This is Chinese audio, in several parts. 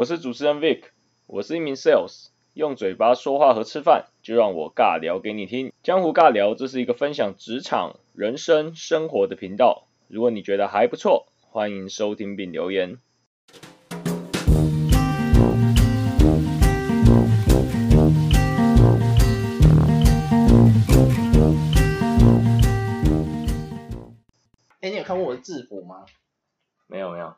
我是主持人 Vic，我是一名 Sales，用嘴巴说话和吃饭，就让我尬聊给你听。江湖尬聊，这是一个分享职场、人生、生活的频道。如果你觉得还不错，欢迎收听并留言。哎、你有看过我的制服吗？没有没有。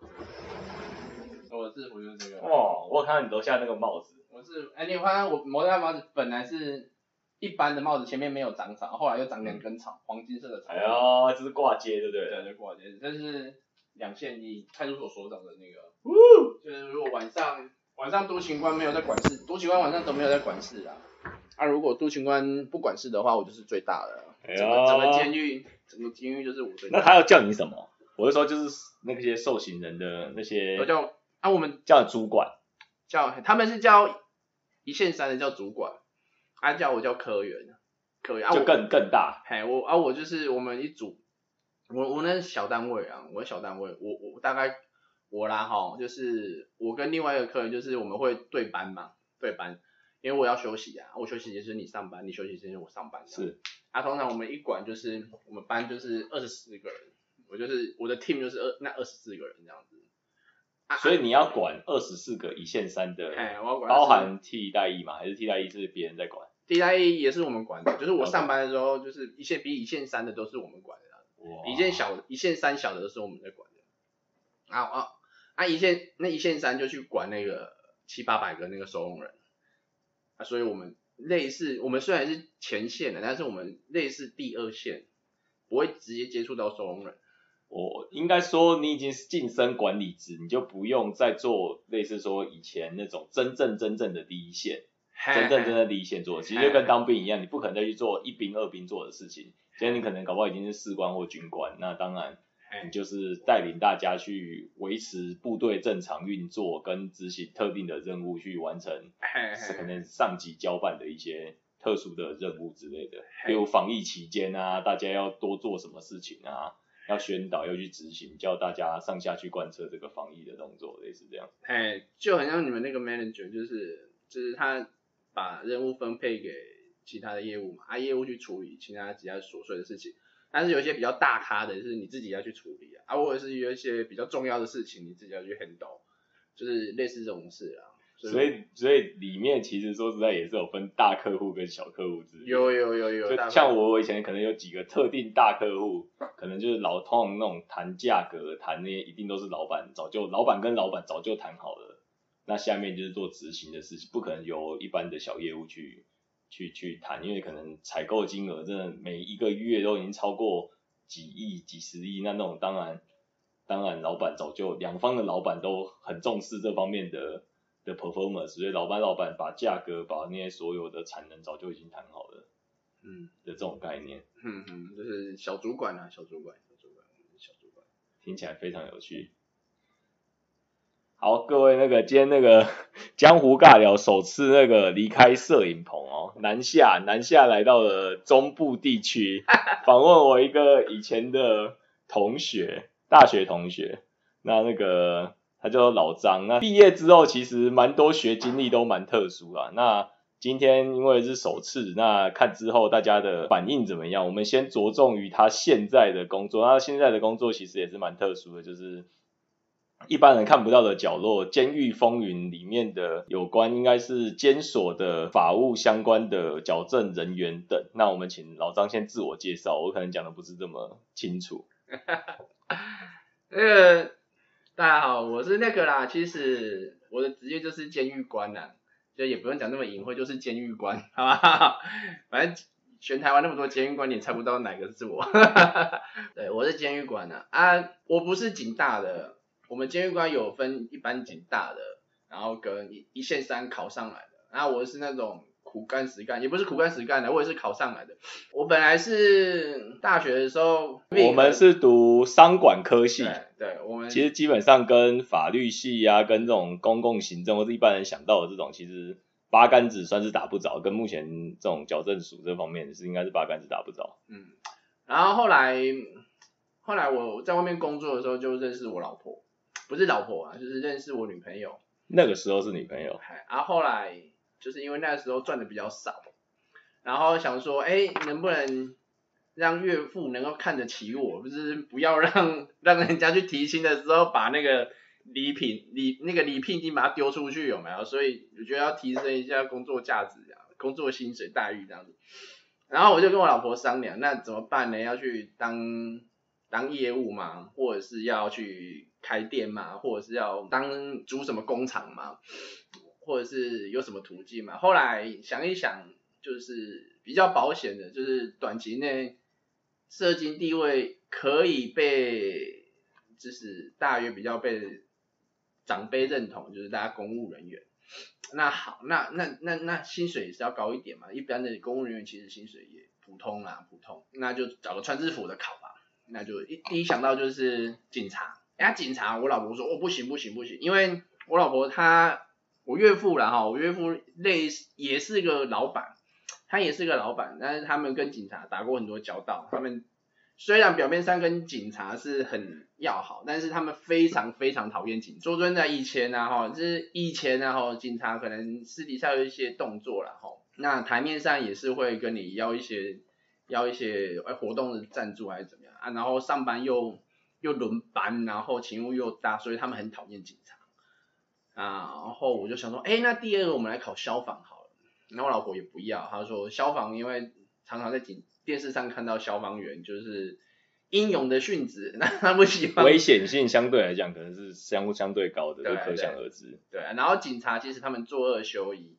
制服就是这个。哦，我有看到你楼下那个帽子。我是，哎、你有看到我摩戴帽子本来是一般的帽子，前面没有长草，后来又长两根草，黄金色的草。哎呦，这是挂街，对不对？对，就挂街，这是两线一派出所所长的那个，呜，就是如果晚上晚上督勤官没有在管事，督勤官晚上都没有在管事啊。啊，如果督勤官不管事的话，我就是最大的。哎整个整个呦，监狱，整个监狱就是我最大。那他要叫你什么？我是说，就是那些受刑人的那些我叫啊，我们叫主管。叫他们是叫一线三的叫主管，啊叫我叫科员，科员就更更大。嘿我啊我就是我们一组，我我那是小单位啊，我小单位，我我大概我啦哈，就是我跟另外一个科员就是我们会对班嘛，对班，因为我要休息啊，我休息时间是你上班，你休息时间是我上班，是，啊通常我们一管就是我们班就是二十四个人，我就是我的 team 就是二那二十四个人这样子，啊所以你要管二十四个一线三的，哎我要管包含替代役嘛？还是替代役是别人在管？地带也是我们管的，就是我上班的时候，就是一线比一线三的都是我们管的，哇一线小一线三小的都是我们在管的。啊啊啊！一线那一线三就去管那个七八百个那个收容人啊，所以我们类似，我们虽然是前线的，但是我们类似第二线，不会直接接触到收容人。我应该说，你已经是晋升管理职，你就不用再做类似说以前那种真正真正的第一线，真正真正的第一线做，其实就跟当兵一样，你不可能再去做一兵二兵做的事情。今天你可能搞不好已经是士官或军官，那当然你就是带领大家去维持部队正常运作，跟执行特定的任务，去完成可能上级交办的一些特殊的任务之类的，比如防疫期间啊，大家要多做什么事情啊，要宣导，要去执行，叫大家上下去贯彻这个防疫的动作，类似这样。哎，就很像你们那个 manager，就是就是他把任务分配给其他的业务嘛，啊业务去处理其他其他琐碎的事情，但是有一些比较大咖的，就是你自己要去处理啊，啊或者是有一些比较重要的事情，你自己要去 handle，就是类似这种事啊。所以，所以里面其实说实在也是有分大客户跟小客户之间。有有有有，像我以前可能有几个特定大客户，可能就是老通常那种谈价格、谈那些一定都是老板早就老板跟老板早就谈好了，那下面就是做执行的事情，不可能由一般的小业务去去去谈，因为可能采购金额真的每一个月都已经超过几亿、几十亿，那那种当然当然老板早就两方的老板都很重视这方面的。的 performance，所以老板老板把价格、把那些所有的产能早就已经谈好了。嗯的这种概念，嗯嗯，就是小主管啊，小主管，小主管，小主管。听起来非常有趣。好，各位那个今天那个 江湖尬聊首次那个离开摄影棚哦，南下南下来到了中部地区，访问我一个以前的同学，大学同学。那那个他叫老张，那毕业之后其实蛮多学经历都蛮特殊啊。那今天因为是首次，那看之后大家的反应怎么样？我们先着重于他现在的工作，那现在的工作其实也是蛮特殊的，就是一般人看不到的角落，《监狱风云》里面的有关应该是监所的法务相关的矫正人员等。那我们请老张先自我介绍，我可能讲的不是这么清楚。那个大家好，我是那个啦，其实我的职业就是监狱官啦，就也不用讲那么隐晦，就是监狱官，好吧？反正全台湾那么多监狱官，你也猜不到哪个是我。对，我是监狱官呐，啊，我不是警大的，我们监狱官有分一般警大的，然后跟一一线三考上来的，那我是那种苦干实干，也不是苦干实干的，我也是考上来的。我本来是大学的时候，我们是读商管科系，对对，我们其实基本上跟法律系啊，跟这种公共行政或者一般人想到的这种，其实八竿子算是打不着，跟目前这种矫正署这方面是应该是八竿子打不着。嗯，然后后来后来我在外面工作的时候就认识我老婆，不是老婆啊，就是认识我女朋友。那个时候是女朋友，哎然后后来就是因为那时候赚的比较少，然后想说，哎，能不能让岳父能够看得起我，就是不要让让人家去提亲的时候把那个礼品礼那个礼聘金把它丢出去，有没有？所以我觉得要提升一下工作价值啊，工作薪水待遇这样子。然后我就跟我老婆商量，那怎么办呢？要去当当业务嘛，或者是要去开店嘛，或者是要当租什么工厂嘛，或者是有什么途径嘛？后来想一想，就是比较保险的，就是短期内社经地位可以被，就是大约比较被长辈认同，就是大家公务人员。那好，那那那那薪水也是要高一点嘛，一般的公务人员其实薪水也普通啦，普通，那就找个穿制服的考吧。那就一第一想到就是警察，人家警察，我老婆说哦不行不行不行，因为我老婆她我岳父啦哈，我岳父类似也是个老板，他也是个老板，但是他们跟警察打过很多交道，他们虽然表面上跟警察是很要好，但是他们非常非常讨厌警察。说真的，以前啊哈，就是以前啊哈，警察可能私底下有一些动作啦哈，那台面上也是会跟你要一些要一些哎活动的赞助还是怎么样啊，然后上班又又轮班，然后勤务又大，所以他们很讨厌警。啊，然后我就想说，哎，那第二个我们来考消防好了。然后我老婆也不要，她说消防因为常常在警电视上看到消防员就是英勇的殉职，那她不喜欢。危险性相对来讲可能是相相对高的，就可想而知。对啊，然后警察其实他们作恶休一，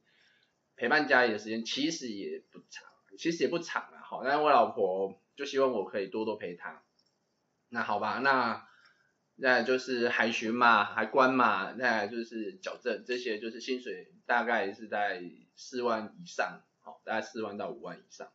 陪伴家里的时间其实也不长，其实也不长啊。好，但是我老婆就希望我可以多多陪她。那好吧，那那就是海巡嘛，海关嘛，那就是矫正，这些就是薪水大概是在四万以上，好，大概四万到五万以上。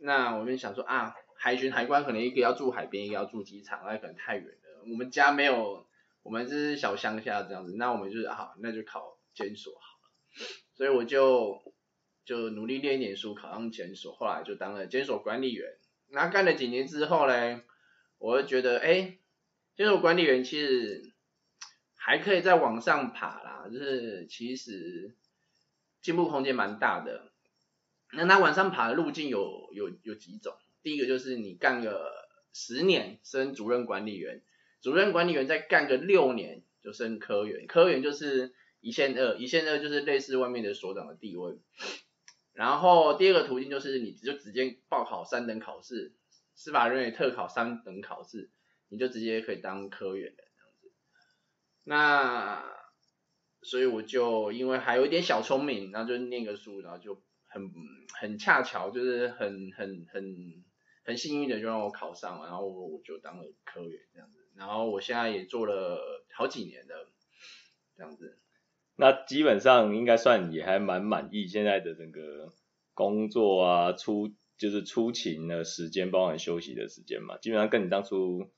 那我们想说啊，海巡海关可能一个要住海边，一个要住机场，那可能太远了。我们家没有，我们是小乡下这样子，那我们就是好，那就考监所好了。所以我就就努力练一点书，考上监所，后来就当了监所管理员。那干了几年之后呢，我就觉得，哎，监所管理员其实还可以再往上爬啦，就是其实进步空间蛮大的。那他往上爬的路径有有有几种，第一个就是你干个十年升主任管理员，主任管理员再干个六年就升科员，科员就是一线二，一线二就是类似外面的所长的地位。然后第二个途径就是你就直接报考三等考试，司法人员特考三等考试，你就直接可以当科员这样子。那所以我就因为还有一点小聪明，然后就念个书，然后就很很恰巧，就是很很很很幸运的就让我考上了，然后我就当了科员这样子。然后我现在也做了好几年的这样子。那基本上应该算也还蛮满意现在的整个工作啊，出就是出勤的时间，包含休息的时间嘛，基本上跟你当初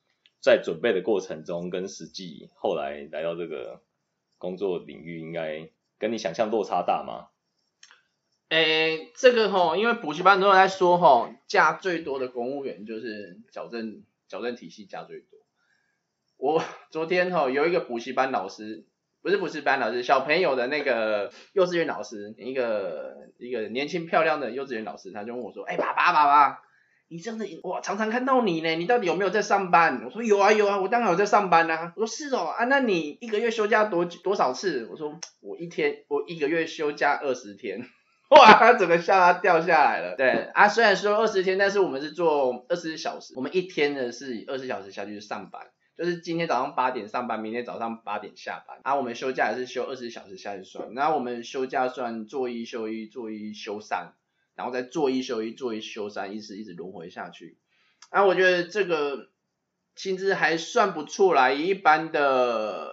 在准备的过程中，跟实际后来来到这个工作领域，应该跟你想象落差大吗？诶，这个吼，因为补习班都有在说吼，假最多的公务员就是矫正矫正体系假最多。我昨天吼有一个补习班老师。不是补习班老师，小朋友的那个幼稚园老师，一个一个年轻漂亮的幼稚园老师，他就问我说：“哎，爸爸爸爸，你真的我常常看到你呢，你到底有没有在上班？”我说：“有啊有啊，我当然有在上班啊。”我说：“是哦啊，那你一个月休假多多少次？”我说：“我一天我一个月休假二十天。”哇，他整个下巴掉下来了。对啊，虽然说二十天，但是我们是做二十小时，我们一天呢是二十小时下去上班。就是今天早上八点上班，明天早上八点下班。啊，我们休假也是休二十小时下去算，然后我们休假算做一休一，做一休三，然后再做一休一，做一休三，一直一直轮回下去。啊，我觉得这个薪资还算不错啦，一般的，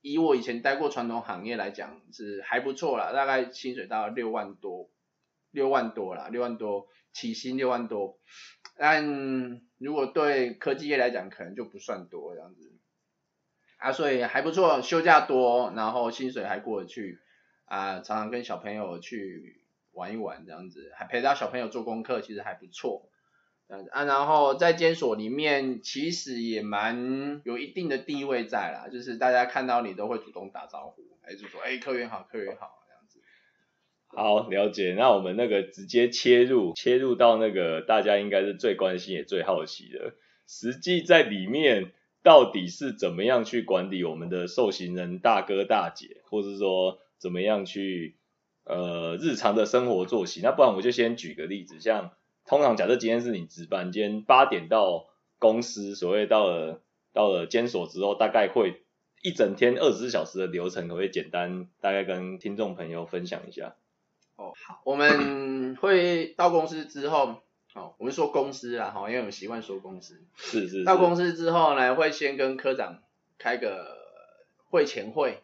以我以前待过传统行业来讲是还不错啦，大概薪水到六万多，六万多啦，六万多起薪六万多。但如果对科技业来讲，可能就不算多这样子啊，所以还不错，休假多，然后薪水还过得去啊，常常跟小朋友去玩一玩这样子，还陪到小朋友做功课，其实还不错。啊，然后在监所里面，其实也蛮有一定的地位在啦，就是大家看到你都会主动打招呼，还是说哎客源好，客源好这样子。好，了解。那我们那个直接切入，切入到那个大家应该是最关心也最好奇的，实际在里面到底是怎么样去管理我们的受刑人大哥大姐，或是说怎么样去呃日常的生活作息？那不然我就先举个例子，像通常假设今天是你值班，今天八点到公司，所谓到了到了监所之后，大概会一整天二十四小时的流程，可不可以简单大概跟听众朋友分享一下？哦，好，我们会到公司之后，哦，我们说公司啦，哈，因为我们习惯说公司。是是是。到公司之后呢，会先跟科长开个会前会，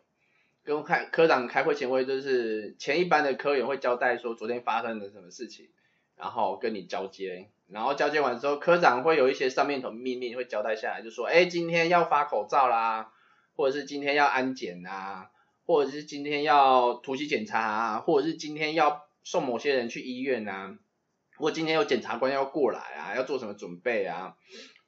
跟开科长开会前会，就是前一班的科员会交代说昨天发生了什么事情，然后跟你交接，然后交接完之后，科长会有一些上面的命令会交代下来，就说，哎，今天要发口罩啦，或者是今天要安检啊。或者是今天要突击检查啊，或者是今天要送某些人去医院啊，或今天有检察官要过来啊，要做什么准备啊？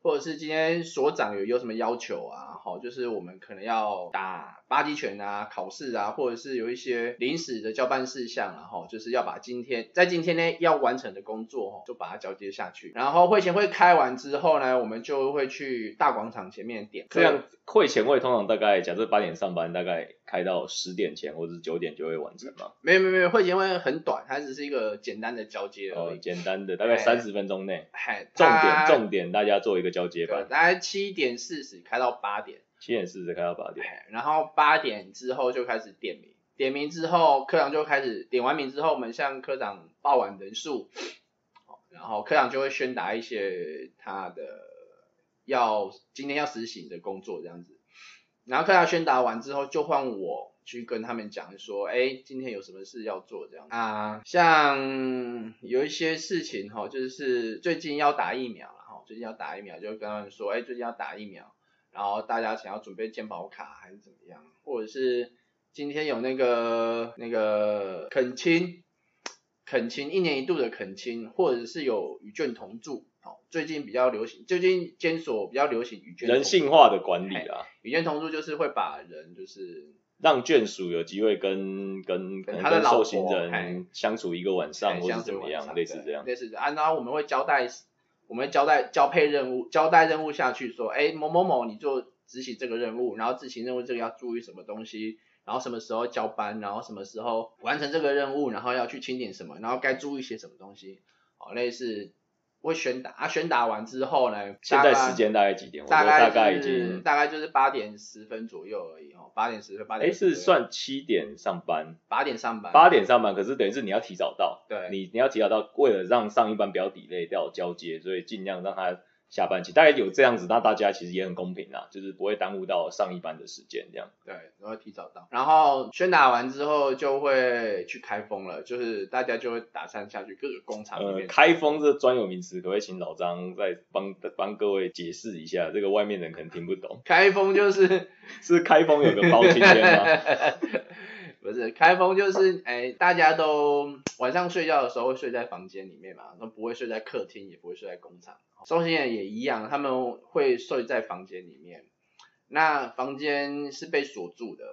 或者是今天所长有有什么要求啊？好，就是我们可能要打八极拳啊，考试啊，或者是有一些临时的交办事项，然后就是要把今天在今天呢要完成的工作，就把它交接下去。然后会前会开完之后呢，我们就会去大广场前面点。这样会前会通常大概假设八点上班，大概开到十点前或者是九点就会完成吗？没有没有没有，会前会很短，它只是一个简单的交接而已。哦，简单的，大概三十分钟内。嗨，重点重点，大家做一个交接吧。大概七点四十开到八点。七点四十开到八点。然后八点之后就开始点名，点名之后科长就开始点完名之后，我们向科长报完人数，然后科长就会宣达一些他的要今天要实行的工作这样子。然后科长宣达完之后，就换我去跟他们讲说，哎，今天有什么事要做这样啊？像有一些事情哈，就是最近要打疫苗了哈，最近要打疫苗，就跟他们说，哎，最近要打疫苗，然后大家想要准备健保卡还是怎么样，或者是今天有那个那个恳亲，恳亲一年一度的恳亲，或者是有与眷同住。最近比较流行，最近监所比较流行与眷人性化的管理啊，与眷同住就是会把人就是让眷属有机会跟跟跟他的受刑人相处一个晚上或是怎么样，类似这样，类似啊，然后我们会交代，我们交代交配任务，交代任务下去说，哎某某某你做执行这个任务，然后执行任务这个要注意什么东西，然后什么时候交班，然后什么时候完成这个任务，然后要去清点什么，然后该注意些什么东西，好类似。会宣打啊，宣打完之后呢？现在时间大概几点？大概大概已经大概就是八点十分左右而已哦，八点十分八点。哎，是算七点上班？八点上班。八点上班，可是等于是你要提早到。对。你你要提早到，为了让上一班不要抵累掉交接，所以尽量让他。下半期大概有这样子，那大家其实也很公平啦，就是不会耽误到上一班的时间这样。对，都会提早到。然后宣打完之后就会去开封了，就是大家就会打散下去各个工厂里面。开封这专有名词，可不可以请老张再帮帮各位解释一下？这个外面人可能听不懂。开封就是是开封有个包青天吗？不是，开封就是哎，大家都晚上睡觉的时候会睡在房间里面嘛，都不会睡在客厅，也不会睡在工厂。收信人也一样，他们会睡在房间里面。那房间是被锁住的，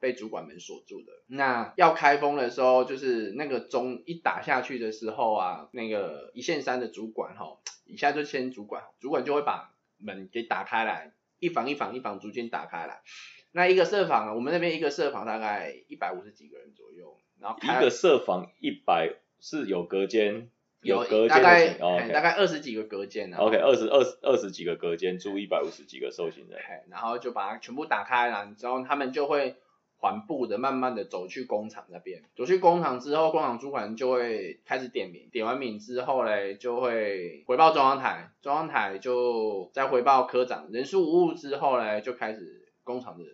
被主管们锁住的。那要开封的时候，就是那个钟一打下去的时候啊，那个一线三的主管吼，以下就签主管，主管就会把门给打开来，一房一房一房逐渐打开来。那一个设房，我们那边一个设房大概一百五十几个人左右，然后一个设房一百是有隔间，有隔间大概，大概二十几个隔间，OK，二十二十二十几个隔间住一百五十几个受刑人，然后就把它全部打开了，之后他们就会缓步的慢慢的走去工厂那边，走去工厂之后，工厂主管就会开始点名，点完名之后嘞，就会回报中央台，中央台就再回报科长，人数无误之后嘞，就开始工厂的。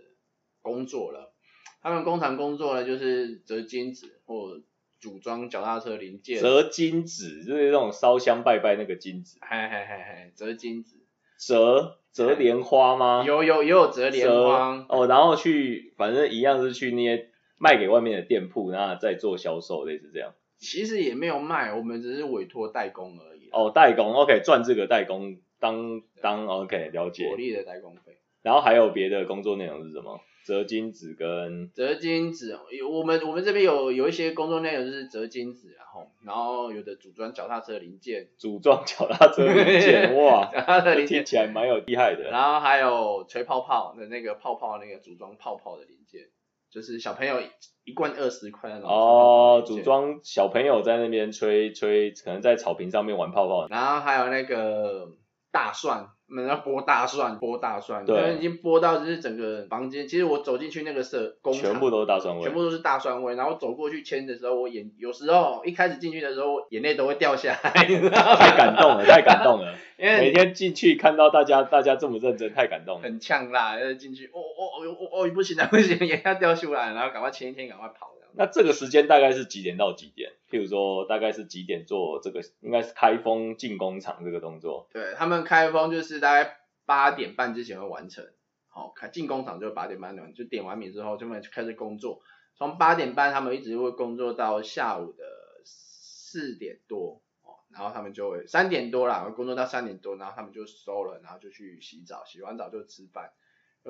工作了，他们工厂工作呢，就是折金子或组装脚踏车零件。折金子就是那种烧香拜拜那个金子。嘿嘿嘿嘿，折金子。折折莲花吗？有有也有折莲花。哦，然后去反正一样是去那些卖给外面的店铺，然后再做销售，类似这样。其实也没有卖，我们只是委托代工而已。哦，代工，OK，赚这个代工当当 OK，了解。火力的代工费。然后还有别的工作内容是什么？折金子跟折金子，有我们我们这边有有一些工作内容就是折金子，然后然后有的组装脚踏车零件，组装脚踏车零件，哇，脚踏车零件，听起来蛮有厉害的。然后还有吹泡泡的那个泡泡那个组装泡泡的零件，就是小朋友一罐二十块那种。哦，组。装小朋友在那边吹吹，可能在草坪上面玩泡泡。然后还有那个大蒜，我们要剥大蒜，剥大蒜，对已经剥到就是整个房间。其实我走进去那个社工厂，全部都是大蒜味全。部都是大蒜味。然后走过去签的时候，我眼有时候一开始进去的时候，眼泪都会掉下来，你知道吗太感动了，太感动了！因为每天进去看到大家，大家这么认真，太感动了。很呛辣，进去，哦哦哦哦哦，不行了不行，眼要掉出来，然后赶快前一天赶快跑。那这个时间大概是几点到几点？譬如说，大概是几点做这个？应该是开封进工厂这个动作。对他们开封就是大概八点半之前会完成，好、开进工厂就八点半，就点完名之后，他们就开始工作，从八点半他们一直会工作到下午的四点多，哦，然后他们就会三点多啦，工作到三点多，然后他们就收了，然后就去洗澡，洗完澡就吃饭。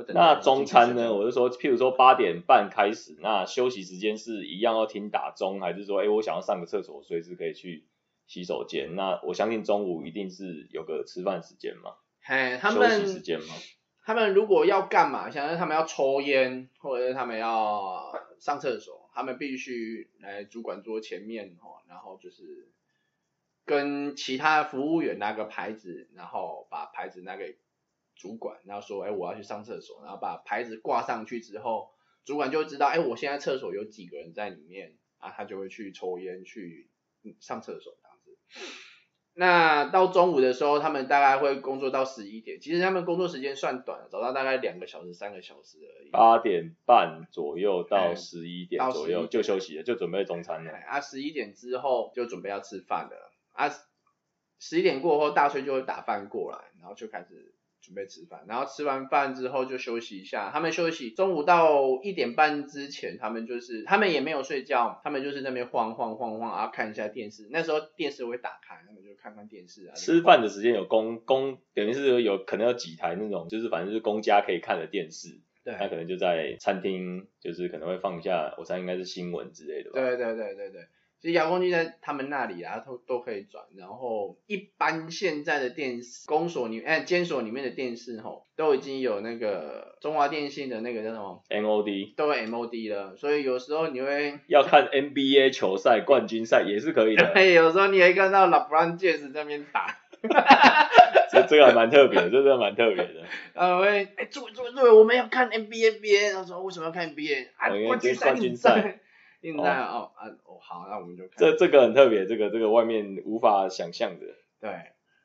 那中餐呢？我是说，譬如说八点半开始，那休息时间是一样要听打钟，还是说，哎，我想要上个厕所，随时可以去洗手间？那我相信中午一定是有个吃饭时间嘛，嘿，他休息时们间嘛。他们如果要干嘛，像是他们要抽烟，或者是他们要上厕所，他们必须来主管桌前面哦，然后就是跟其他服务员拿个牌子，然后把牌子拿给主管，然后说，哎，我要去上厕所，然后把牌子挂上去之后，主管就会知道，哎，我现在厕所有几个人在里面啊，他就会去抽烟去嗯上厕所这样子。那到中午的时候，他们大概会工作到十一点。其实他们工作时间算短，早上大概两个小时、三个小时而已。八点半左右到哎十一点左右11就休息了，就准备中餐了。哎啊，十一点之后就准备要吃饭了。啊，十一点过后，大崔就会打饭过来，然后就开始准备吃饭。然后吃完饭之后就休息一下。他们休息，中午到一点半之前，他们就是他们也没有睡觉，他们就是那边晃晃晃晃啊，看一下电视。那时候电视会打开，他们就看看电视啊。吃饭的时间有公公，等于是有可能有几台那种，就是反正就是公家可以看的电视，对他可能就在餐厅，就是可能会放一下，我猜应该是新闻之类的吧。对对对对对，其实遥控器在他们那里啊，都都可以转。然后一般现在的电视公所里，哎，监所里面的电视吼，都已经有那个中华电信的那个叫什么，MOD，都有 MOD 了。所以有时候你会，要看 NBA 球赛、冠军赛也是可以的，对，有时候你会看到 LeBron James 在那边打，这这个还蛮特别的，这个蛮特别的。然后会，哎，诸位诸位诸位，我们要看 NBA NBA，然后说为什么要看 NBA 啊？冠军赛，冠军赛硬在哦啊哦好，那我们就看这这个很特别，这个这个外面无法想象的。对，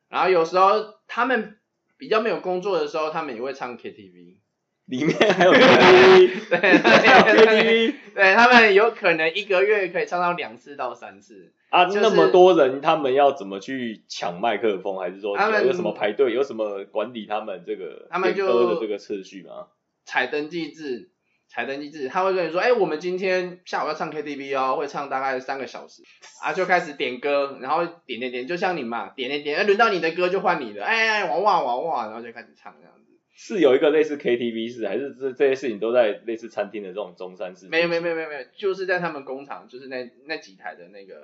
然后有时候他们比较没有工作的时候，他们也会唱 KTV。里面还有 KTV，对还有 KTV 对他们有可能一个月可以唱到两次到三次。啊，就是那么多人，他们要怎么去抢麦克风？还是说有什么排队？有什么管理他们这个他们就这个次序吗？采登记制，采登记制，他会跟你说，哎，我们今天下午要唱 KTV 哦，会唱大概三个小时，啊，就开始点歌，然后点点点，就像你嘛，点点点，哎，轮到你的歌就换你的，哎哎，哇哇哇哇，然后就开始唱这样子。是有一个类似 KTV 式，还是这这些事情都在类似餐厅的这种中山式？没有没有没有没有没有，就是在他们工厂，就是那那几台的那个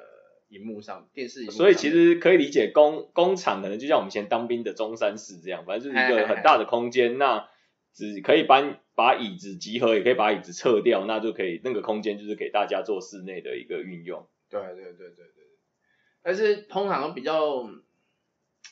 荧幕上，电视荧幕上。所以其实可以理解工工厂可能就像我们以前当兵的中山市这样，反正就是一个很大的空间，那只可以把把椅子集合，也可以把椅子撤掉，那就可以那个空间就是给大家做室内的一个运用。对对对对对，但是通常都比较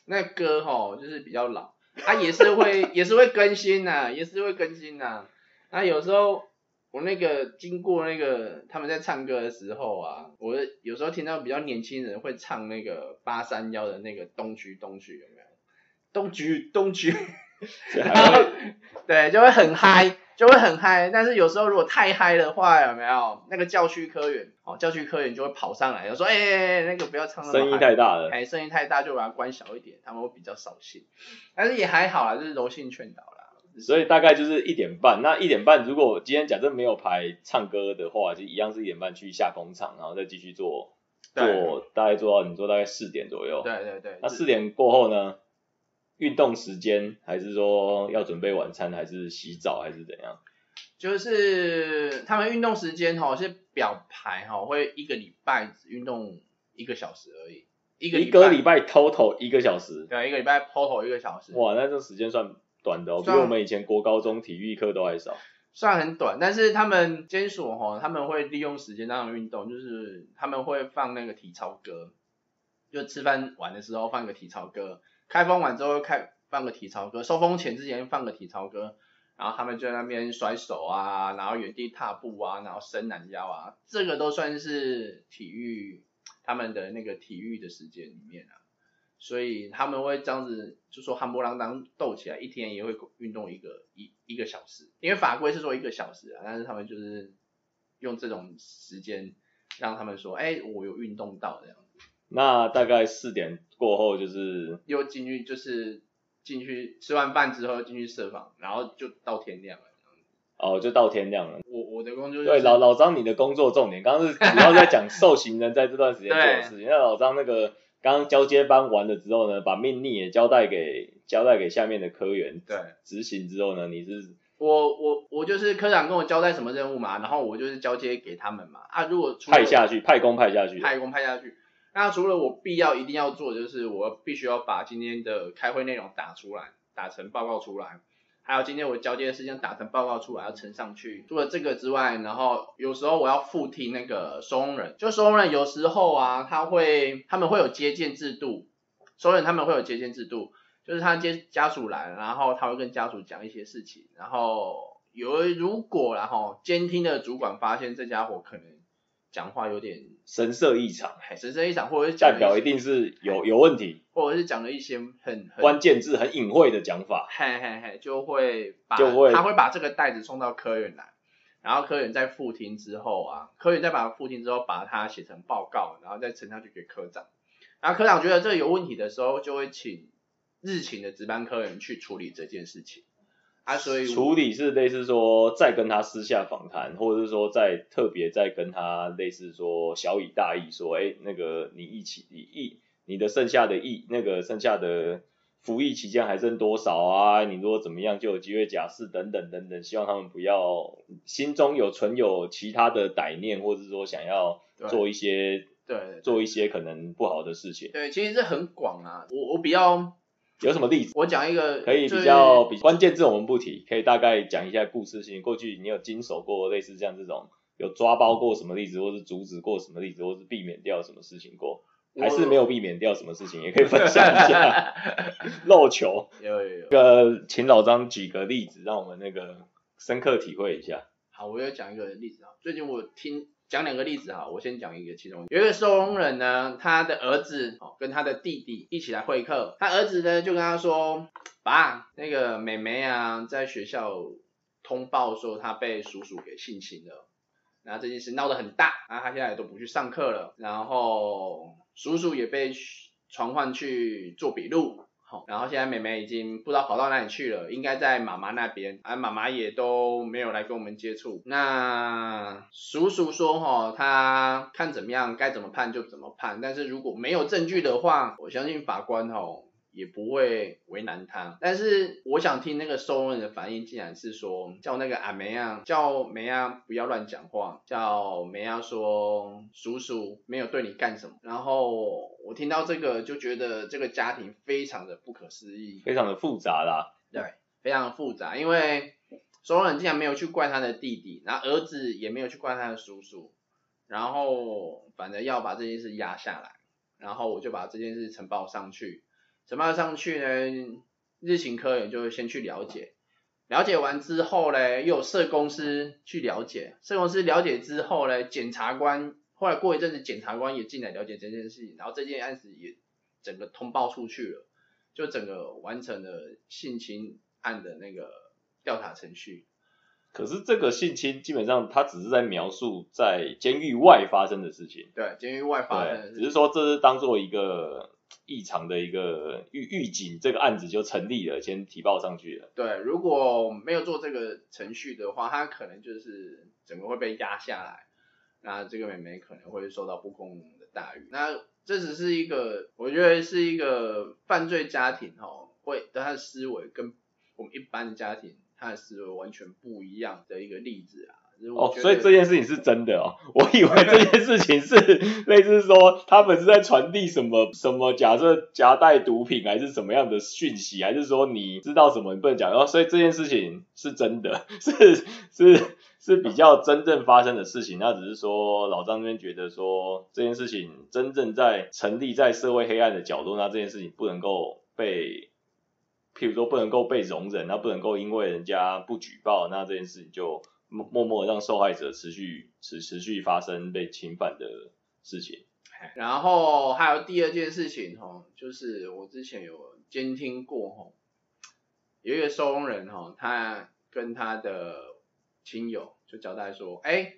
那歌吼就是比较老，它、也是会也是会更新呐、也是会更新呐、那有时候我那个经过那个他们在唱歌的时候啊，我有时候听到比较年轻人会唱那个八三幺的那个东区东区有没有？东区东区，然 对就会很嗨，就会很嗨。但是有时候如果太嗨的话，有没有那个教区科员哦，教区科员就会跑上来，就说哎，那个不要唱那么声音太大了。哎，声音太大就把它关小一点，他们会比较扫兴。但是也还好啦，就是柔性劝导啦。所以大概就是一点半，那一点半如果今天假设没有排唱歌的话，就一样是一点半去下工厂，然后再继续做做，大概做到你做大概四点左右。对对对，那四点过后呢？运动时间还是说要准备晚餐，还是洗澡，还是怎样？就是他们运动时间哈是表排哈会一个礼拜只运动一个小时而已，一个一个礼拜 total 一个小时，对，一个礼拜 total 一个小时，哇，那这时间算短的哦，比我们以前国高中体育课都还少。算很短，但是他们监所哈他们会利用时间让他们运动，就是他们会放那个体操歌，就吃饭完的时候放个体操歌，开封完之后开放个体操歌，收风前之前放个体操歌，然后他们就在那边甩手啊，然后原地踏步啊，然后伸懒腰啊，这个都算是体育他们的那个体育的时间里面啊，所以他们会这样子，就说汉波啷当斗起来，一天也会运动一个一一个小时，因为法规是说一个小时啊，但是他们就是用这种时间让他们说，哎，我有运动到这样子，那大概四点过后就是又进去就是进去吃完饭之后进去设防，然后就到天亮了。哦，就到天亮了。我我的工作就是对，老老张，你的工作重点，刚刚是 主要在讲受刑人在这段时间做的事情。那老张那个刚刚交接班完了之后呢，把命令也交代给交代给下面的科员对。执行之后呢，你是我我我就是科长跟我交代什么任务嘛，然后我就是交接给他们嘛。啊，如果派下去，派工派下去。派工派下去，那除了我必要一定要做，就是我必须要把今天的开会内容打出来，打成报告出来，还有今天我交接的事情打成报告出来，要呈上去。除了这个之外，然后有时候我要附听那个收容人，就收容人有时候啊，他会他们会有接见制度，收容人他们会有接见制度。就是他接家属来，然后他会跟家属讲一些事情，然后有如果然后监听的主管发现这家伙可能讲话有点神色异常，哎神色异常，或者是代表一定是有有问题，或者是讲了一些很很关键字很隐晦的讲法。嘿嘿嘿，就会把就会他会把这个袋子送到科员来，然后科员在复听之后啊，科员再把它复听之后，把它写成报告，然后再呈上去给科长。然后科长觉得这有问题的时候，就会请日勤的值班科员去处理这件事情。啊，所以处理是类似说再跟他私下访谈，或者是说再特别再跟他类似说小以大义说，哎，那个你一起你一你的剩下的役那个剩下的服役期间还剩多少啊？你如果怎么样就有机会假释等等等等，希望他们不要心中有存有其他的歹念，或者是说想要做一些对做一些可能不好的事情。对，其实这很广啊。我我比较，有什么例子？我讲一个可以比较比关键字我们不提，可以大概讲一下故事性。过去你有经手过类似这样这种有抓包过什么例子，或是阻止过什么例子，或是避免掉什么事情过，还是没有避免掉什么事情，也可以分享一下。漏球，有有有。这个请老张举个例子，让我们那个深刻体会一下。好，我要讲一个例子啊。最近我听讲两个例子哈，我先讲一个，其中。有一个收容人呢，他的儿子哦跟他的弟弟一起来会客，他儿子呢就跟他说，爸，那个妹妹啊在学校通报说她被叔叔给性侵了，然后这件事闹得很大，然后他现在也都不去上课了，然后叔叔也被传唤去做笔录。然后现在妹妹已经不知道跑到哪里去了，应该在妈妈那边，啊，妈妈也都没有来跟我们接触。那叔叔说哈，他看怎么样，该怎么判就怎么判，但是如果没有证据的话，我相信法官哦也不会为难他。但是我想听那个收容人的反应，竟然是说叫那个阿梅啊，叫梅啊不要乱讲话，叫梅啊说叔叔没有对你干什么。然后我听到这个就觉得这个家庭非常的不可思议，非常的复杂啦，对，非常复杂，因为收容人竟然没有去怪他的弟弟，然后儿子也没有去怪他的叔叔，然后反正要把这件事压下来，然后我就把这件事呈报上去，呈报上去呢，日勤科员就先去了解，了解完之后呢，又有社公司去了解，社公司了解之后呢，检察官后来过一阵子，检察官也进来了解这件事情，然后这件案子也整个通报出去了。就整个完成了性侵案的那个调查程序。可是这个性侵基本上他只是在描述在监狱外发生的事情，对，监狱外发生的只是说这是当做一个异常的一个预预警，这个案子就成立了，先提报上去了。对，如果没有做这个程序的话，他可能就是整个会被压下来，那这个妹妹可能会受到不公的待遇。那这只是一个，我觉得是一个犯罪家庭哦，会他的思维跟我们一般的家庭他的思维完全不一样的一个例子啊。哦，所以这件事情是真的哦，我以为这件事情是类似说他们是在传递什么什么，假设夹带毒品还是什么样的讯息，还是说你知道什么你不能讲，然后所以这件事情是真的，是是是比较真正发生的事情，那只是说老张那边觉得说这件事情真正在成立在社会黑暗的角度，那这件事情不能够被，譬如说不能够被容忍，那不能够因为人家不举报，那这件事情就。默默让受害者持续持持续发生被侵犯的事情，然后还有第二件事情哈，就是我之前有监听过哈，有一个收容人哈，他跟他的亲友就交代说，哎。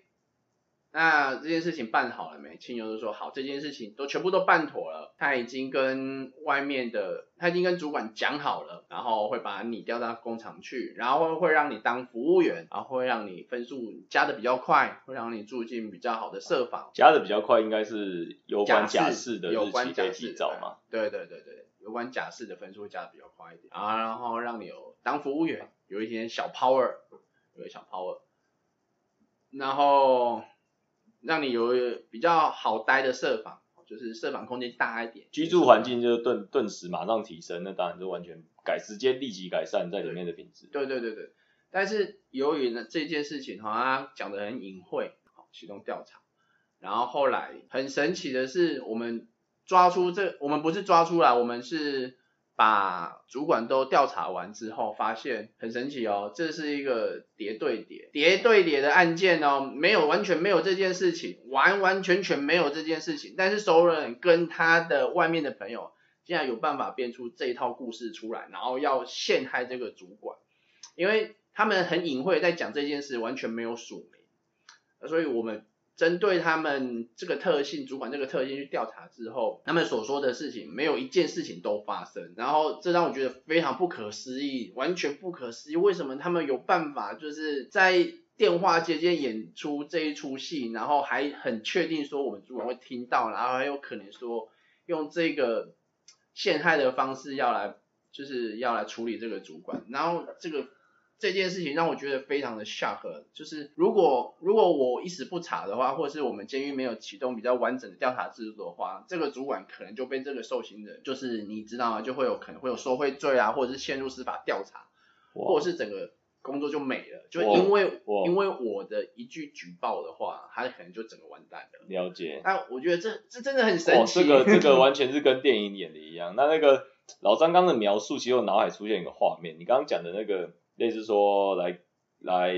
那这件事情办好了没？亲友就说好，这件事情都全部都办妥了。他已经跟外面的，他已经跟主管讲好了，然后会把你调到工厂去，然后会让你当服务员，然后会让你分数加的比较快，会让你住进比较好的设房。加的比较快，应该是有关假释的有关假释早嘛？对对对对，有关假释的分数会加的比较快一点啊，然后让你有当服务员，有一点小 power，有点小 power，然后。让你有比较好待的设防，就是设防空间大一点，居住环境就顿顿时马上提升，那当然就完全改时间立即改善在里面的品质。对对对对，但是由于呢这件事情好像讲的很隐晦，好启动调查，然后后来很神奇的是，我们抓出这，我们不是抓出来，我们是。把主管都调查完之后，发现很神奇哦，这是一个叠对叠、叠对叠的案件哦，没有完全没有这件事情，完完全全没有这件事情。但是熟人跟他的外面的朋友，竟然有办法编出这一套故事出来，然后要陷害这个主管，因为他们很隐晦在讲这件事，完全没有署名，所以我们。针对他们这个特性，主管这个特性去调查之后，他们所说的事情没有一件事情都发生，然后这让我觉得非常不可思议，完全不可思议，为什么他们有办法就是在电话接间演出这一出戏，然后还很确定说我们主管会听到，然后还有可能说用这个陷害的方式要来就是要来处理这个主管，然后这个。这件事情让我觉得非常的 shock，就是如果如果我一时不查的话，或者是我们监狱没有启动比较完整的调查制度的话，这个主管可能就被这个受刑人，就是你知道吗？就会有可能会有受贿罪啊，或者是陷入司法调查，或者是整个工作就没了，就因为因为我的一句举报的话，他可能就整个完蛋了。了解。但我觉得这这真的很神奇。这个 这个完全是跟电影演的一样。那那个老张刚的描述，其实我脑海出现一个画面，你刚刚讲的那个。类似说来来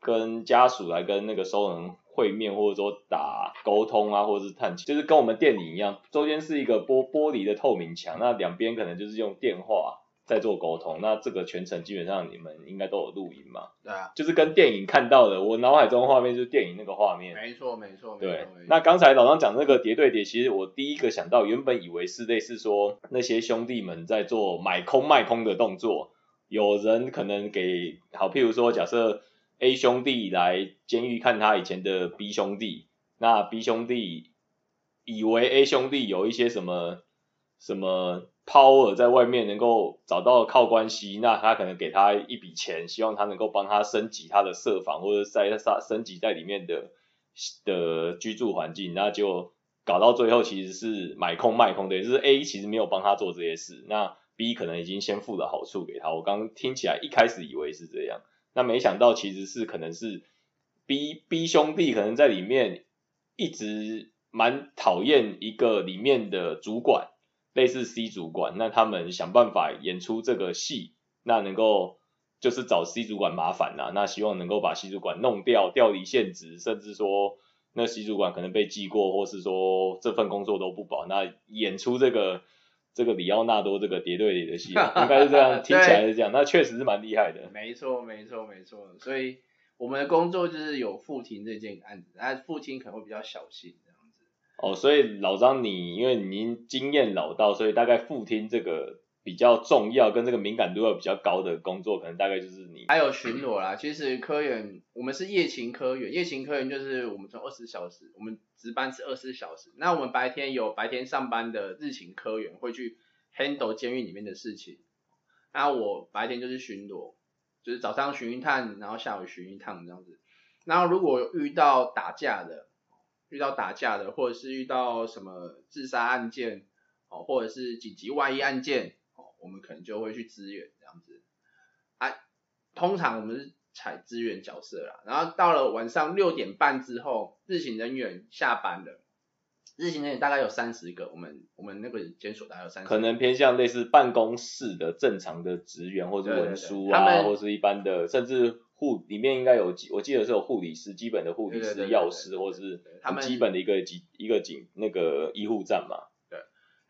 跟家属来跟那个收人会面，或者说打沟通啊，或者是探亲，就是跟我们店里一样，中间是一个玻玻璃的透明墙，那两边可能就是用电话在做沟通，那这个全程基本上你们应该都有录音嘛？对啊，就是跟电影看到的，我脑海中画面就是电影那个画面。没错没错。对，那刚才老张讲那个叠对叠，其实我第一个想到，原本以为是类似说那些兄弟们在做买空卖空的动作。有人可能给好，譬如说，假设 A 兄弟来监狱看他以前的 B 兄弟，那 B 兄弟以为 A 兄弟有一些什么什么 power 在外面能够找到靠关系，那他可能给他一笔钱，希望他能够帮他升级他的设防，或者在升升级在里面的的居住环境，那就搞到最后其实是买空卖空的，就是 A 其实没有帮他做这些事，那。B 可能已经先付了好处给他，我刚刚听起来一开始以为是这样，那没想到其实是可能是 B B 兄弟可能在里面一直蛮讨厌一个里面的主管，类似 C 主管，那他们想办法演出这个戏，那能够就是找 C 主管麻烦呐，那希望能够把 C 主管弄掉，调离现职，甚至说那 C 主管可能被记过，或是说这份工作都不保，那演出这个。这个里奥纳多这个叠对里的戏，应该是这样，听起来是这样，那确实是蛮厉害的。没错，没错，没错。所以我们的工作就是有副听这件案子，那副听可能会比较小心这样子。哦，所以老张你因为您经验老道，所以大概副听这个。比较重要跟这个敏感度要比较高的工作，可能大概就是你。还有巡逻啦，其实科员我们是夜勤科员，夜勤科员就是我们从二十小时，我们值班是二十四小时。那我们白天有白天上班的日勤科员会去 handle 监狱里面的事情，那我白天就是巡逻，就是早上巡一趟，然后下午巡一趟这样子。然后如果遇到打架的，遇到打架的，或者是遇到什么自杀案件，哦，或者是紧急外衣案件，我们可能就会去支援这样子。啊，通常我们是采支援角色啦。然后到了晚上六点半之后，日行人员下班了。日行人员大概有三十个，我们我们那个监所大概有三十。可能偏向类似办公室的正常的职员，或者文书啊，或是一般的，甚至护里面应该有，我记得是有护理师，基本的护理师、药师，或是他们基本的一个警一个警那个医护站嘛。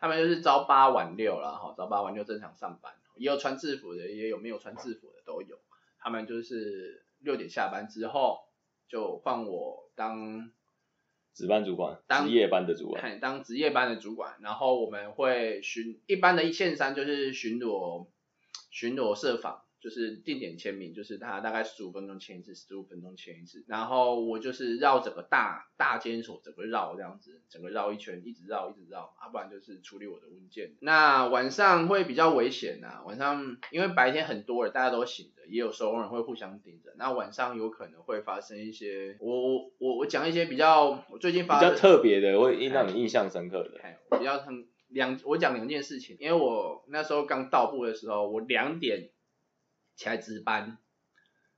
对，他们就是朝八晚六了哈，朝八晚六正常上班，也有穿制服的，也有没有穿制服的都有。他们就是六点下班之后，就换我当。值班主管，当值夜班的主管，当值夜班的主管，然后我们会巡一般的一线三就是巡逻，巡逻设访。就是定点签名，就是他大概十五分钟签一次，十五分钟签一次，然后我就是绕整个大大监所整个绕这样子，整个绕一圈，一直绕一直绕，啊不然就是处理我的文件。那晚上会比较危险呐，晚上因为白天很多人大家都醒着，也有时候人会互相盯着，那晚上有可能会发生一些，我我我我讲一些比较我最近发比较特别的，会让你印象深刻的，比较很两我讲两件事情，因为我那时候刚到部的时候，我两点。起来值班，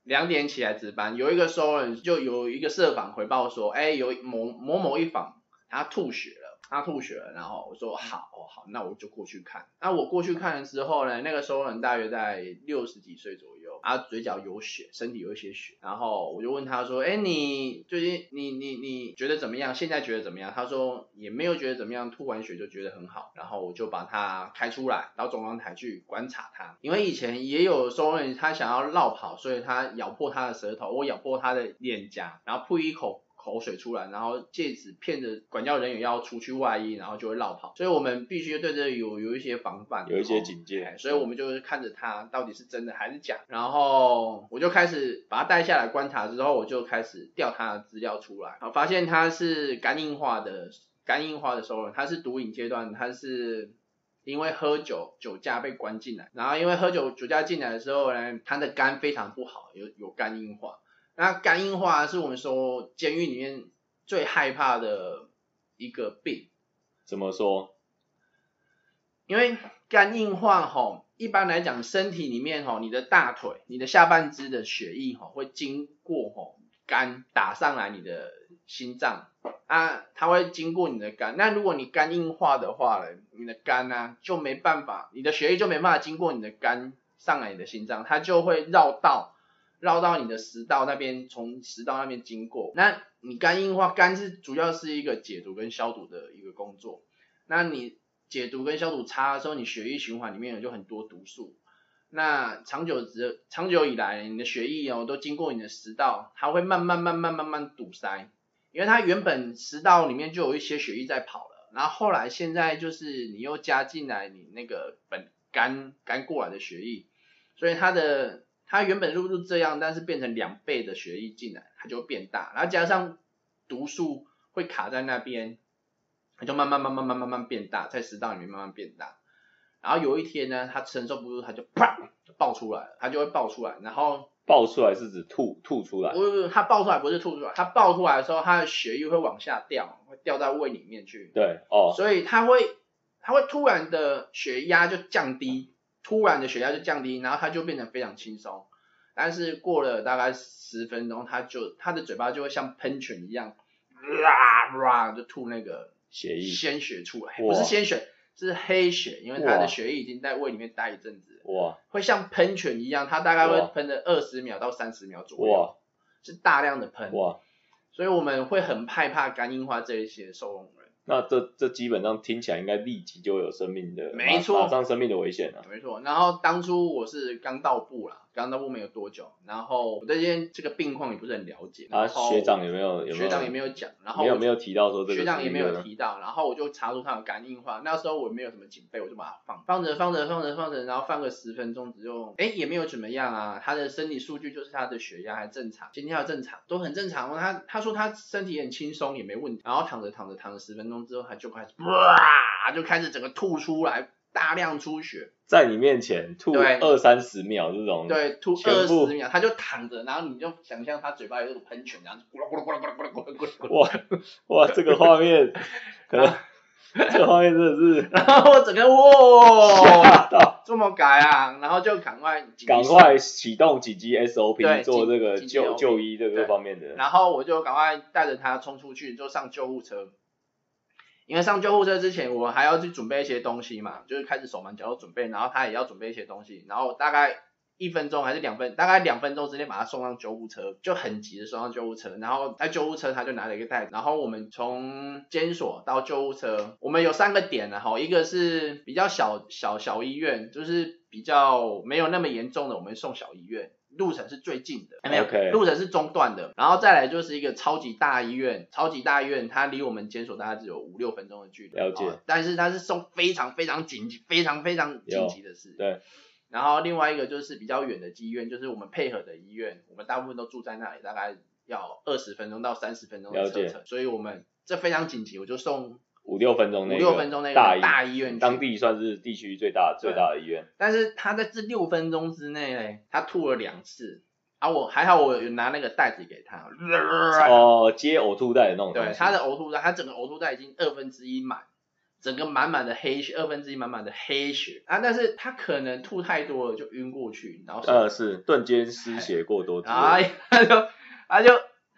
两点起来值班，有一个收人就有一个社访回报说，哎，有某某某一访他吐血了，他吐血了，然后我说好，好，那我就过去看。那我过去看了之后呢，那个收人大约在六十几岁左右。他嘴角有血，身体有一些血，然后我就问他说：“哎，你最近你你你觉得怎么样？现在觉得怎么样？”他说也没有觉得怎么样，吐完血就觉得很好。然后我就把他开出来到中央台去观察他，因为以前也有收人他想要绕跑，所以他咬破他的舌头，我咬破他的脸颊，然后吐一口。口水出来，然后借此骗着管教人员要出去外衣，然后就会绕跑，所以我们必须对这有有一些防范，有一些警戒，所以我们就是看着他到底是真的还是假，然后我就开始把他带下来观察，之后我就开始调他的资料出来，好发现他是肝硬化的肝硬化的收容，他是毒瘾阶段，他是因为喝酒酒驾被关进来，然后因为喝酒酒驾进来的时候呢，他的肝非常不好，有有肝硬化。那肝硬化是我们说监狱里面最害怕的一个病。怎么说？因为肝硬化吼，一般来讲，身体里面吼，你的大腿、你的下半肢的血液吼，会经过吼肝打上来你的心脏啊，它会经过你的肝。那如果你肝硬化的话呢，你的肝呢就没办法，你的血液就没办法经过你的肝上来你的心脏，它就会绕道。绕到你的食道那边，从食道那边经过。那你肝硬化，肝是主要是一个解毒跟消毒的一个工作。那你解毒跟消毒差的时候，你血液循环里面有就很多毒素。那长久之长久以来，你的血液哦都经过你的食道，它会慢慢慢慢慢慢堵塞，因为它原本食道里面就有一些血液在跑了，然后后来现在就是你又加进来你那个本肝肝过来的血液，所以它的。它原本入入这样，但是变成两倍的血液进来，它就会变大，然后加上毒素会卡在那边，它就慢慢慢慢慢慢慢变大，在食道里面慢慢变大。然后有一天呢，它承受不住，它就啪爆出来了，它就会爆出来。然后爆出来是指吐吐出来？不不，它爆出来不是吐出来，它爆出来的时候，它的血液会往下掉，会掉到胃里面去。对，哦。所以它会它会突然的血压就降低。突然的血压就降低，然后他就变得非常轻松，但是过了大概十分钟，他就他的嘴巴就会像喷泉一样，啦啦就吐那个血液。鲜血出来，不是鲜血，是黑血，因为他的血液已经在胃里面待一阵子，哇，会像喷泉一样，他大概会喷的二十秒到三十秒左右，哇，是大量的喷，哇，所以我们会很害怕肝硬化这一些受用人。那这这基本上听起来应该立即就有生命的，没错，马上生命的危险了。没错，然后当初我是刚到部啦。刚到部没有多久，然后我对这这个病况也不是很了解。啊，学长有没有？学长也没有讲，然后没有没有提到说这个。学长也没有提到，然后我就查出他有肝硬化。那时候我没有什么警备，我就把它放放着放着放着放着，然后放个十分钟，只用哎也没有怎么样啊。他的生理数据就是他的血压还正常，心跳正常，都很正常。他他说他身体很轻松，也没问题。然后躺着躺着躺着十分钟之后，他就开始哇就开始整个吐出来。大量出血，在你面前吐对。二三十秒这种，对，吐二部。十秒，他就躺着，然后你就想象他嘴巴有一个喷泉，然后咕噜咕噜咕噜咕噜咕噜咕噜咕噜。咕噜，哇哇，这个画面可能这个画面真的是然后我整个哇，这么改啊，然后就赶快紧急赶快启动紧急对 SOP 做这个紧急就 SOP 就医这个方面的，然后我就赶快带着他冲出去，就上救护车。因为上救护车之前，我还要去准备一些东西嘛，就是开始手忙脚乱准备，然后他也要准备一些东西，然后大概一分钟还是两分，大概两分钟之内把他送上救护车，就很急的送上救护车，然后在救护车他就拿了一个袋子，然后我们从监所到救护车，我们有三个点然后一个是比较小小小医院，就是比较没有那么严重的，我们送小医院。路程是最近的，没有路程是中段的，然后再来就是一个超级大医院，超级大医院它离我们监所大概只有五六分钟的距离，了解哦但是它是送非常非常紧急、非常非常紧急的事，对。然后另外一个就是比较远的医院，就是我们配合的医院，我们大部分都住在那里，大概要二十分钟到三十分钟的车程，所以我们这非常紧急，我就送五六分钟五那个六分钟那个大医大医院当地算是地区最大最大的医院，但是他在这六分钟之内嘞，他吐了两次，啊我还好我有拿那个袋子给他，哦，接呕吐袋的那种，对他的呕吐袋，他整个呕吐袋已经二分之一满，整个满满的黑血，二分之一满满的黑血。啊！但是他可能吐太多了就晕过去，然后呃是瞬间失血过多之类的，哎，他就他就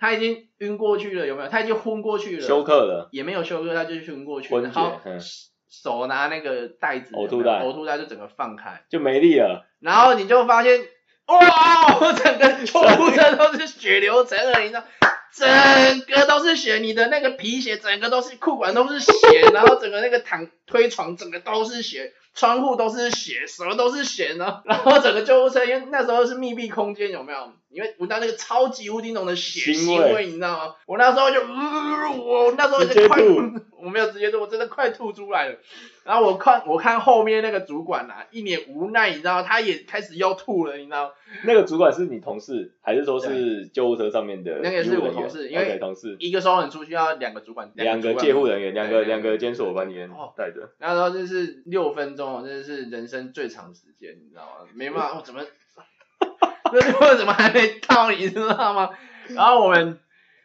他已经晕过去了，有没有？他已经昏过去了，休克了，也没有休克，他就晕过去，昏厥然后嗯。手拿那个袋子，呕吐袋。呕吐袋就整个放开，就没力了，然后你就发现，哇，整个救护车都是血流成河，你知道，整个都是血，你的那个皮鞋整个都是，裤管都是血，然后整个那个躺推床整个都是血，窗户都是血，什么都是血呢，然后整个救护车，因为那时候是密闭空间，有没有？你会闻到那个超级无敌浓的血腥味你知道吗？我那时候就，呃、我那时候就快，我没有直接吐，我真的快吐出来了。然后我看我看后面那个主管啊，一脸无奈，你知道吗？他也开始要吐了，你知道吗？那个主管是你同事，还是说是救护车上面的那个是我同事因为同事，一个收人出去要两个主管，两个主管戒护人员，两个对两个监所管理员哦带着，那时候就是六分钟，真的是人生最长时间，你知道吗？没办法，我怎么，这我怎么还没到，你知道吗？然后我们，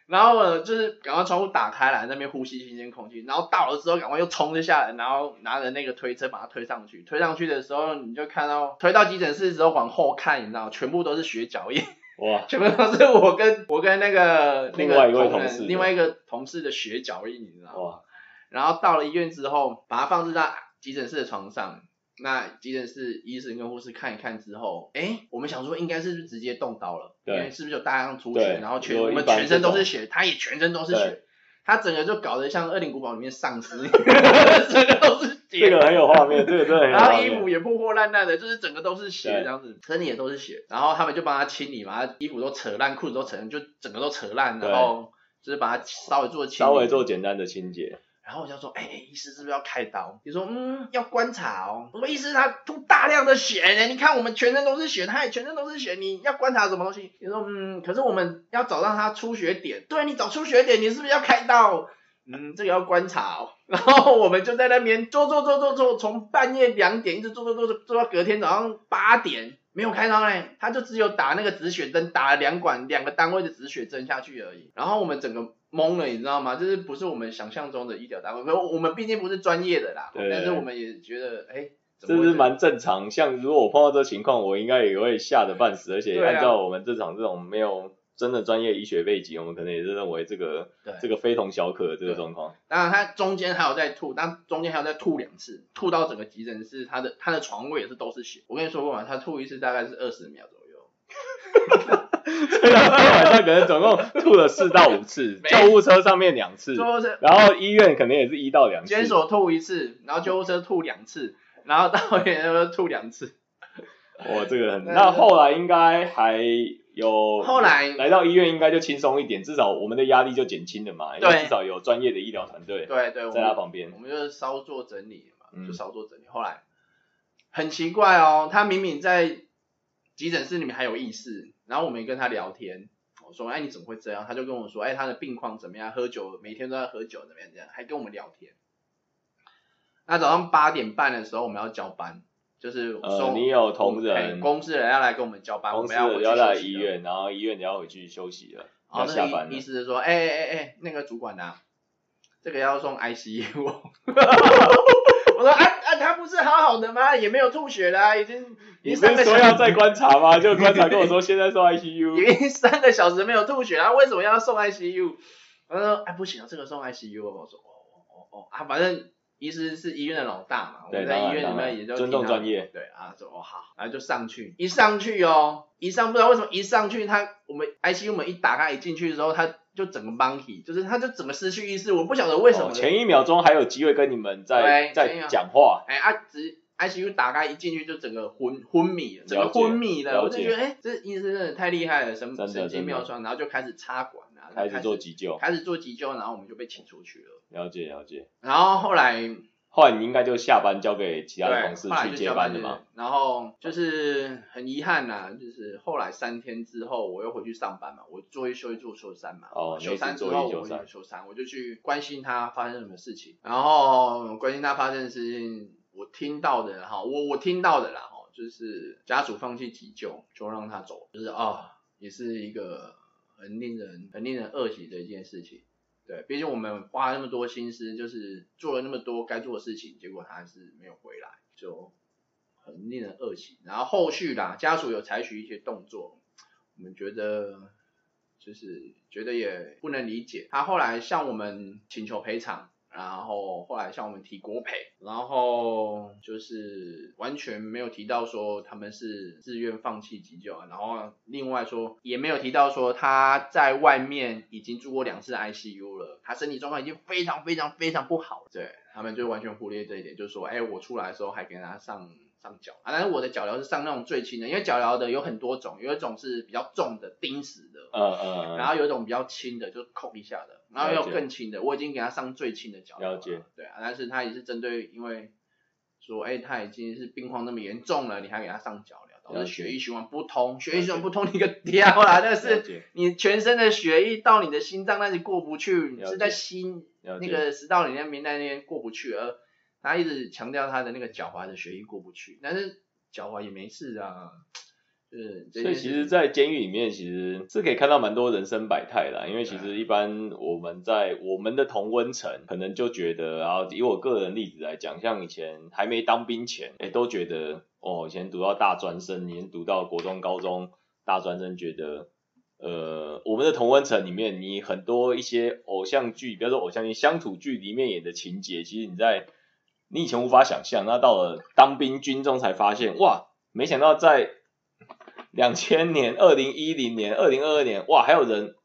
然后我就是赶快窗户打开来，那边呼吸新鲜空气，然后到了之后赶快又冲着下来，然后拿着那个推车把它推上去，推上去的时候你就看到推到急诊室之后往后看，你知道，全部都是血脚印。哇，全部都是我跟我跟那个那个另外一位同事另外一个同事的血脚印，你知道吗？哇，然后到了医院之后，把它放置在急诊室的床上。那急诊室医生跟护士看一看之后，哎，我们想说应该是不是直接动刀了？因对为是不是有大量出血，然后全我们全身都是血，他也全身都是血，他整个就搞得像《恶灵古堡》里面丧尸，整个都是血。这个很有画面，这个真的很有然后衣。服也破破烂烂的，就是整个都是血对这样子，身体也都是血。然后他们就帮他清理嘛，衣服都扯烂，裤子都扯烂，就整个都扯烂，然后就是把它稍微做清理。稍微做简单的清洁，然后我就说，哎、医师是不是要开刀？你说，嗯，要观察哦。我说，医师他吐大量的血呢，你看我们全身都是血，他也全身都是血，你要观察什么东西？你说，嗯，可是我们要找到他出血点，对你找出血点，你是不是要开刀？嗯，这个要观察哦。然后我们就在那边做做做做做，从半夜两点一直做做做做做到隔天早上八点，没有开刀嘞，他就只有打那个止血针，打了两管两个单位的止血针下去而已。然后我们整个懵了，你知道吗？就是不是我们想象中的医疗单位，我们毕竟不是专业的啦，对但是我们也觉得，哎，怎这是蛮正常。像如果我碰到这情况，我应该也会吓得半死，而且按照我们这场这种没有真的专业医学背景，我们可能也是认为这个对这个非同小可的这个状况。当然，他中间还有在吐，但中间还有在吐两次，吐到整个急诊室，他的他的床位也是都是血。我跟你说过嘛，他吐一次大概是二十秒左右。所以他今天晚上可能总共吐了四到五次，没救护车上面两次，然后医院可能也是一到两次。监所吐一次，然后救护车吐两次，然后到 院又吐两次。哇，这个很。对那后来应该还有，后来来到医院应该就轻松一点，至少我们的压力就减轻了嘛，因为对至少有专业的医疗团队对对，我在他旁边我。们就是稍作整理嘛，嗯就稍作整理。后来很奇怪哦，他明明在急诊室里面还有意识，然后我们也跟他聊天，我说哎你怎么会这样？他就跟我说哎他的病况怎么样，喝酒每天都在喝酒怎么样这样，还跟我们聊天。那早上八点半的时候我们要交班，就是呃，送你有同哎仁，公司的人要来跟我们交班，我们要要来。医院，然后医院你要回去休息了，要然后那下班了。个医医师就说，哎哎哎，那个主管呐、这个要送 ICU。我说啊啊，他不是好好的吗？也没有吐血啦、已经你不是说要再观察吗？就 观察跟我说现在送 ICU，已经三个小时没有吐血，他为什么要送 ICU？他说，哎，不行，这个送 ICU 哦。我说，哦哦哦啊，反正医师是医院的老大嘛，我们在医院里面也就尊重专业。对啊，说哦好，然后就上去，一上去哦，一上不知道为什么一上去他我们 ICU 门一打开一进去的时候，他就整个 monkey，就是他就整个失去意识，我不晓得为什么。哦前一秒钟还有机会跟你们在在讲话，哎啊，只 ICU 打开一进去就整个昏昏迷了，整个昏迷了，了我就觉得哎，这医生真的太厉害了，神神经妙算，然后就开始插管啊，开始做急救，开始做急救，然后我们就被请出去了。了解了解。然后后来后来你应该就下班交给其他的对，同事去接班班的嘛？然后就是很遗憾呐、就是后来三天之后我又回去上班嘛，我做一休一做休三嘛。哦休三之那后我次做一休三就休三，我就去关心他发生什么事情，然后关心他发生的事情，我听到的哈，我我听到的啦哈，就是家属放弃急救就让他走，就是啊、也是一个很令人很令人恶喜的一件事情。对，毕竟我们花了那么多心思，就是做了那么多该做的事情，结果他还是没有回来，就很令人恶心。然后后续啦，家属有采取一些动作，我们觉得就是觉得也不能理解。他后来向我们请求赔偿。然后后来向我们提国培，然后就是完全没有提到说他们是自愿放弃急救，然后另外说也没有提到说他在外面已经住过两次 ICU 了，他身体状况已经非常非常非常不好，对他们就完全忽略这一点，就是说，哎，我出来的时候还给他上上脚啊，但是我的脚疗是上那种最轻的，因为脚疗的有很多种，有一种是比较重的钉死的，嗯嗯嗯，然后有一种比较轻的，就扣一下的，然后也有更轻的，我已经给他上最轻的脚疗了解，对啊，但是他也是针对因为说，哎，他已经是病况那么严重了，你还给他上脚疗，导了解。致血液循环不通，血液循环不通你个屌啦，那是你全身的血液到你的心脏那里过不去，你是在心那个食道里面明那边过不去，而他一直强调他的那个脚踝的血液过不去，但是脚踝也没事啊，就是所以其实，在监狱里面，其实是可以看到蛮多人生百态啦。因为其实一般我们在我们的同温层，可能就觉得，然后以我个人例子来讲，像以前还没当兵前，哎，都觉得哦，以前读到大专生，以前读到国中、高中大专生，觉得。呃，我们的同温层里面，你很多一些偶像剧，比如说偶像剧、乡土剧里面演的情节，其实你在你以前无法想象，那到了当兵军中才发现，哇，没想到在两千年、二零一零年、二零二二年，哇，还有人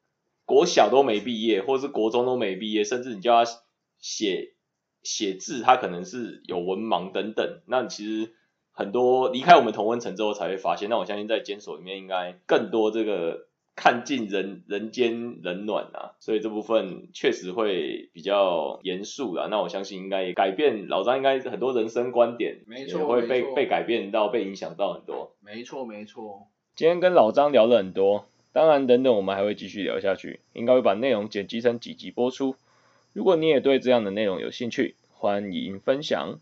国小都没毕业，或是国中都没毕业，甚至你叫他写写字，他可能是有文盲等等。那其实很多离开我们同温层之后才会发现，那我相信在监所里面应该更多这个看尽人人间冷暖啊，所以这部分确实会比较严肃啦。那我相信应该改变老张应该很多人生观点，没错也会被被改变到、被影响到很多。没错没错，今天跟老张聊了很多，当然等等我们还会继续聊下去，应该会把内容剪辑成几集播出。如果你也对这样的内容有兴趣，欢迎分享。